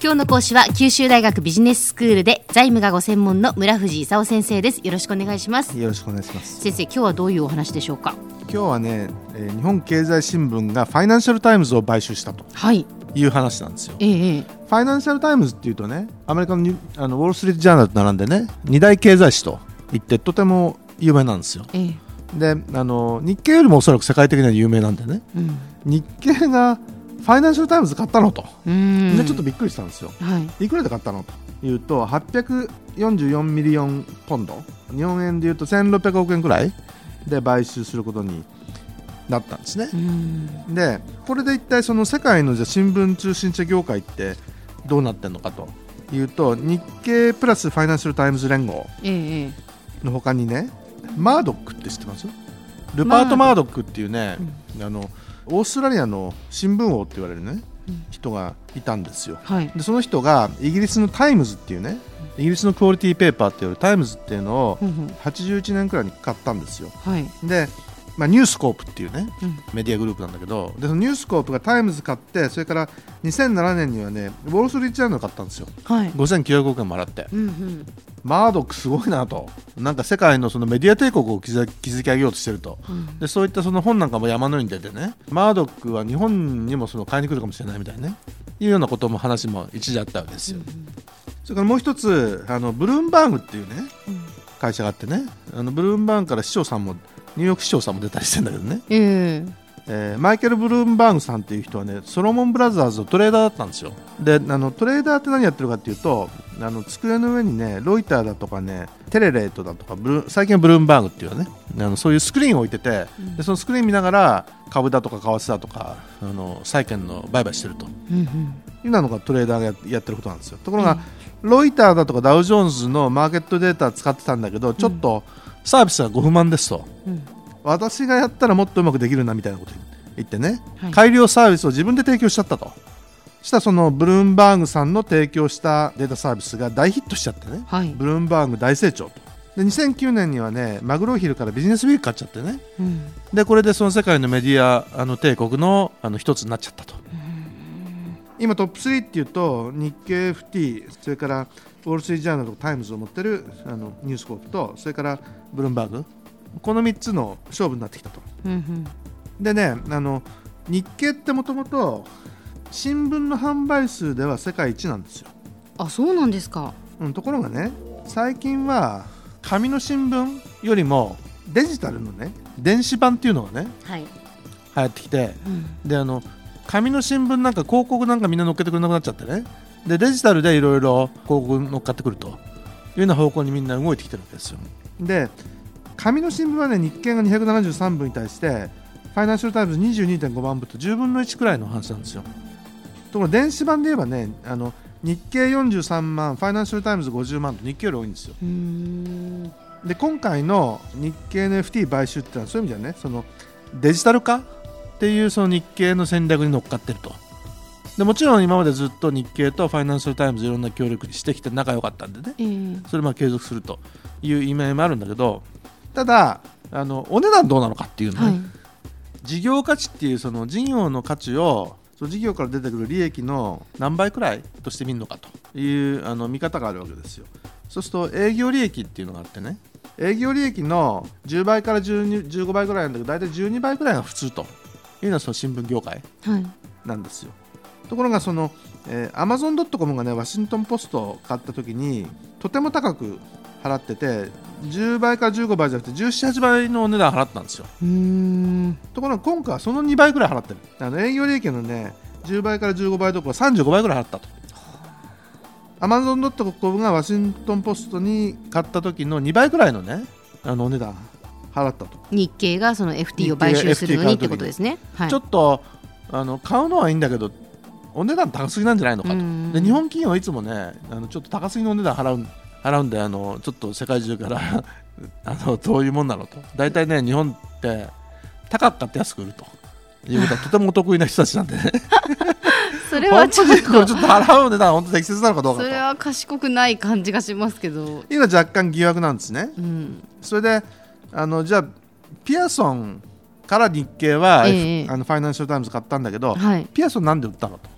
今日の講師は九州大学ビジネススクールで財務がご専門の村藤功先生です。よろしくお願いします。よろしくお願いします。先生今日はどういうお話でしょうか？今日はね、えー日本経済新聞がファイナンシャルタイムズを買収したとはい。いう話なんですよ。ええええ。ファイナンシャルタイムズっていうとねアメリカのあのウォール・ストリート・ジャーナルと並んでね二大経済誌と言ってとても有名なんですよ。ええ。であの日経よりもおそらく世界的には有名なんでね。うん。日経がファイナンシャルタイムズ買ったのと、うん。でちょっとびっくりしたんですよ。はい。いくらで買ったのというと844ミリオンポンド。日本円でいうと1600億円くらいで買収することになったんですね。うん。でこれで一体その世界のじゃあ新聞通信社業界ってどうなってるのかというと日経プラスファイナンシャルタイムズ連合の他にねマードックって知ってます？ルパート・マードックっていうね、あのオーストラリアの新聞王って言われるね、うん。人がいたんですよ。はい。でその人がイギリスのタイムズっていうねイギリスのクオリティペーパーっていうタイムズっていうのをうんうん。81年くらいに買ったんですよ。はい。で、まあ、ニュースコープっていうねうん。メディアグループなんだけどでそのニュースコープがタイムズ買ってそれから2007年にはねウォール・ストリート・ジャーナルを買ったんですよ。はい。5900億円も払って。うんうん。マードックすごいなと。なんか世界のそのメディア帝国を築築き上げようとしてると。うん。でそういったその本なんかも山のように出てねマードックは日本にもその買いに来るかもしれないみたいなね。いうようなことも話も一時あったわけですよ、それからもう一つあのブルームバーグっていうねうん。会社があってねあのブルームバーグから市長さんもニューヨーク市長さんも出たりしてんだけどね、ええ。えーマイケル・ブルームバーグさんっていう人はねソロモンブラザーズのトレーダーだったんですよ。であのトレーダーって何やってるかっていうとあの机の上にねロイターだとかねテレレートだとかブルー最近はブルームバーグっていうねあのそういうスクリーンを置いてて、うん。でそのスクリーン見ながら株だとか為替だとかあの債券の売買してると。うんうん。いうのがトレーダーがややってることなんですよ。ところが、ロイターだとかダウ・ジョーンズのマーケットデータ使ってたんだけどちょっとサービスがご不満ですと、うん。私がやったらもっとうまくできるなみたいなこと言ってね、はい。改良サービスを自分で提供しちゃったと。そしたらそのブルームバーグさんの提供したデータサービスが大ヒットしちゃってね。はい。ブルームバーグ大成長と。で2009年にはねマグロウヒルからビジネスウィーク買っちゃってね。うん。でこれでその世界のメディアあの帝国のあの一つになっちゃったと今トップ3っていうと日経 FT それからウォール・ストリート・ジャーナルとかタイムズを持ってるあのニュースコープとそれからブルームバーグ。この3つの勝負になってきたと。うんうん。でねあの日経ってもともと新聞の販売数では世界一なんですよ、あそうなんですか。うん、ところがね最近は紙の新聞よりもデジタルのね電子版っていうのがねはい。流行ってきてうん。であの紙の新聞なんか広告なんかみんな載っけてくれなくなっちゃってね。でデジタルでいろいろ広告乗っかってくると。いうような方向にみんな動いてきてるわけですよ。で紙の新聞はね日経が273万部に対してファイナンシャルタイムズ22.5万部と10分の1くらいの話なんですよ。ところが電子版で言えばねあの日経43万ファイナンシャルタイムズ50万と日経より多いんですよ。で今回の日経の FT 買収ってのはそういう意味ではねそのデジタル化っていうその日経の戦略に乗っかってると。でもちろん今までずっと日経とファイナンシャル・タイムズいろんな協力してきて仲良かったんでね。ええ。それまあ継続するという意味合いもあるんだけどただあのお値段どうなのかっていうのね、はい。事業価値っていうその事業の価値をその事業から出てくる利益の何倍くらいとしてみるのかというあの見方があるわけですよ。そうすると営業利益っていうのがあってね。営業利益の10倍から12 15倍くらいなんだけど大体12倍くらいが普通というのはその新聞業界はい。なんですよ。ところがその、えー、アマゾン・ドット・コムがねワシントン・ポストを買った時にとても高く払ってて10倍から15倍じゃなくて1718倍のお値段払ったんですよ。ところが今回はその2倍ぐらい払ってる。あの営業利益のね10倍から15倍どころか35倍ぐらい払ったと。アマゾン・ドット・コムがワシントン・ポストに買った時の2倍ぐらいのねあのお値段払ったと、日経がその FT を買収するのにってことですね。はい。ちょっとあの買うのはいいんだけどお値段高すぎなんじゃないのかと。うん。で日本企業はいつもねあのちょっと高すぎのお値段払う払うんであのちょっと世界中から あのどういうもんなのと。大体ね日本って高く買って安く売ると。いうことはとてもお得意な人たちなんでね。それは本ちょっと。ちょっと払う値段は本当適切なのかどうかと。それは賢くない感じがしますけど。いうのは若干疑惑なんですね。うん。それであのじゃあピアソンから日経は、ええ。あのファイナンシャル・タイムズ買ったんだけど、はい。ピアソンなんで売ったのと。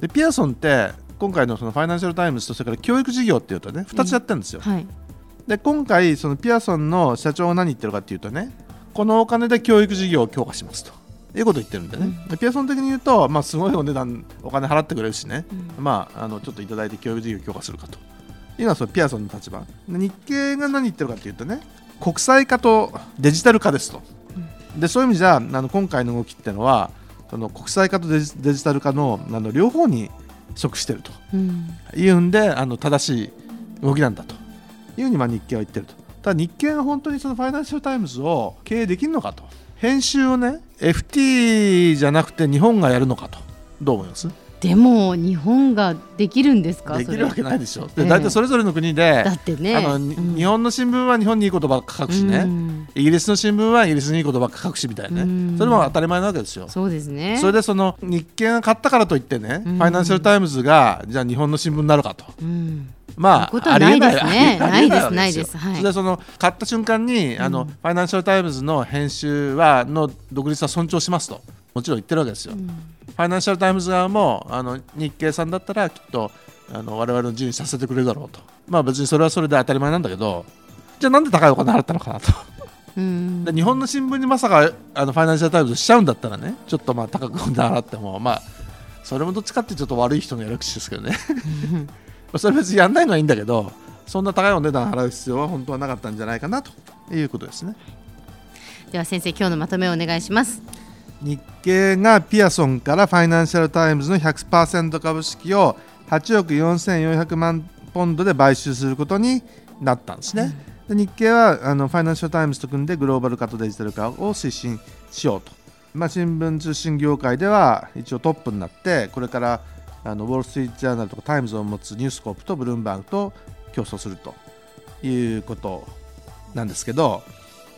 でピアソンって広今回のそのファイナンシャル・タイムズとそれから教育事業っていうとね2つやってるんですよ、はい。で今回そのピアソンの社長が何言ってるかっていうとねこのお金で教育事業を強化しますと。いうことを言ってるんでね、でピアソン的に言うと、まあ、すごいお値段お金払ってくれるしね、まあ、あのちょっといただいて教育事業を強化するかと。いうのはそのピアソンの立場。で日経が何言ってるかっていうとね国際化とデジタル化ですと、でそういう意味じゃあの今回の動きっていうのはその国際化とデジデジタル化のあの両方に即してると。うん。いうんであの正しい動きなんだと。いうふうにまあ日経は言ってると。ただ日経が本当にそのファイナンシャル・タイムズを経営できるのかと。編集をね FT じゃなくて日本がやるのかと。どう思います？でも日本ができるんですか？できるわけないでしょ。でええ大体それぞれの国で、だってね。あのにうん。日本の新聞は日本にいいことばっか書くしね、うん。イギリスの新聞はイギリスにいいことばっか書くしみたいなね、うん。それも当たり前なわけですよ。そうですね。それでその日経が買ったからといってね、うん。ファイナンシャル・タイムズがじゃあ日本の新聞になるかと。うん。まあ、ありえない。ないですねないですないです。はい。それでその買った瞬間に、あのファイナンシャル・タイムズの編集はの独立は尊重しますともちろん言ってるわけですよ。ファイナンシャル・タイムズ側もあの日経さんだったらきっとあの我々の自由にさせてくれるだろうと。まあ別にそれはそれで当たり前なんだけどじゃあなんで高いお金払ったのかなと。うん。で日本の新聞にまさかあのファイナンシャル・タイムズしちゃうんだったらねちょっとまあ高く払ってもまあそれもどっちかってちょっと悪い人のやる口ですけどね。ま あそれ別にやんないのはいいんだけどそんな高いお値段払う必要は本当はなかったんじゃないかなということですね。では先生今日のまとめをお願いします日経がピアソンからファイナンシャル・タイムズの100%株式を8億4400万ポンドで買収することになったんですね。で日経はあのファイナンシャル・タイムズと組んでグローバル化とデジタル化を推進しようと、まあ、新聞通信業界では一応トップになってこれからあのウォール・ストリート・ジャーナルとかタイムズを持つニュースコープとブルームバーグと競争するということなんですけど、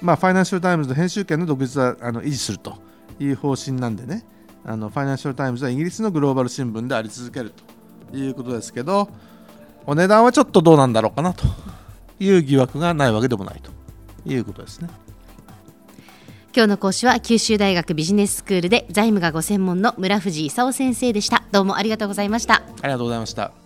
まあ、ファイナンシャル・タイムズの編集権の独立はあの維持するという方針なんでねあのファイナンシャル・タイムズはイギリスのグローバル新聞であり続けるということですけどお値段はちょっとどうなんだろうかなという疑惑がないわけでもないということですね。今日の講師は九州大学ビジネススクールで財務がご専門の村藤功先生でしたどうもありがとうございましたありがとうございました。